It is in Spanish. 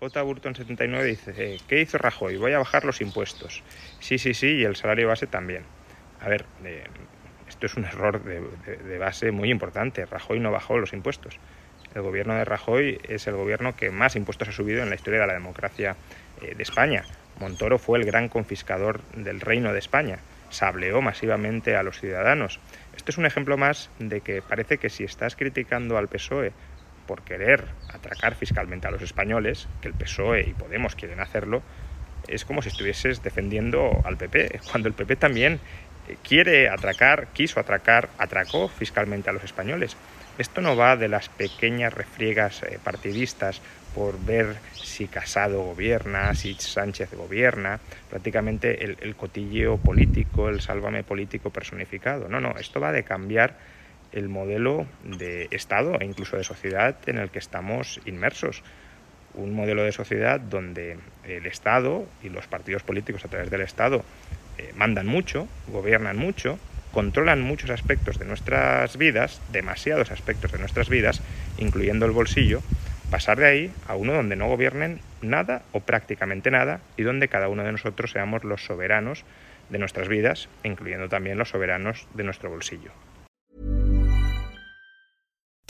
J. Burton 79 dice, eh, ¿qué hizo Rajoy? Voy a bajar los impuestos. Sí, sí, sí, y el salario base también. A ver, eh, esto es un error de, base muy importante. Rajoy no bajó los impuestos. El gobierno de Rajoy es el gobierno que más impuestos ha subido en la historia de la democracia eh, de España. Montoro fue el gran confiscador del reino de España. Sableó masivamente a los ciudadanos. Esto es un ejemplo más de que parece que si estás criticando al PSOE por querer atracar fiscalmente a los españoles, que el PSOE y Podemos quieren hacerlo, es como si estuvieses defendiendo al PP, cuando el PP también eh, quiere atracar, quiso atracar, atracó fiscalmente a los españoles. Esto no va de las pequeñas refriegas eh, partidistas por ver si Casado gobierna, si Sánchez gobierna, prácticamente el, el cotilleo político, el sálvame político personificado. No, no, esto va de cambiar el modelo de Estado e incluso de sociedad en el que estamos inmersos. Un modelo de sociedad donde el Estado y los partidos políticos a través del Estado eh, mandan mucho, gobiernan mucho, controlan muchos aspectos de nuestras vidas, demasiados aspectos de nuestras vidas, incluyendo el bolsillo, pasar de ahí a uno donde no gobiernen nada o prácticamente nada y donde cada uno de nosotros seamos los soberanos de nuestras vidas, incluyendo también los soberanos de nuestro bolsillo.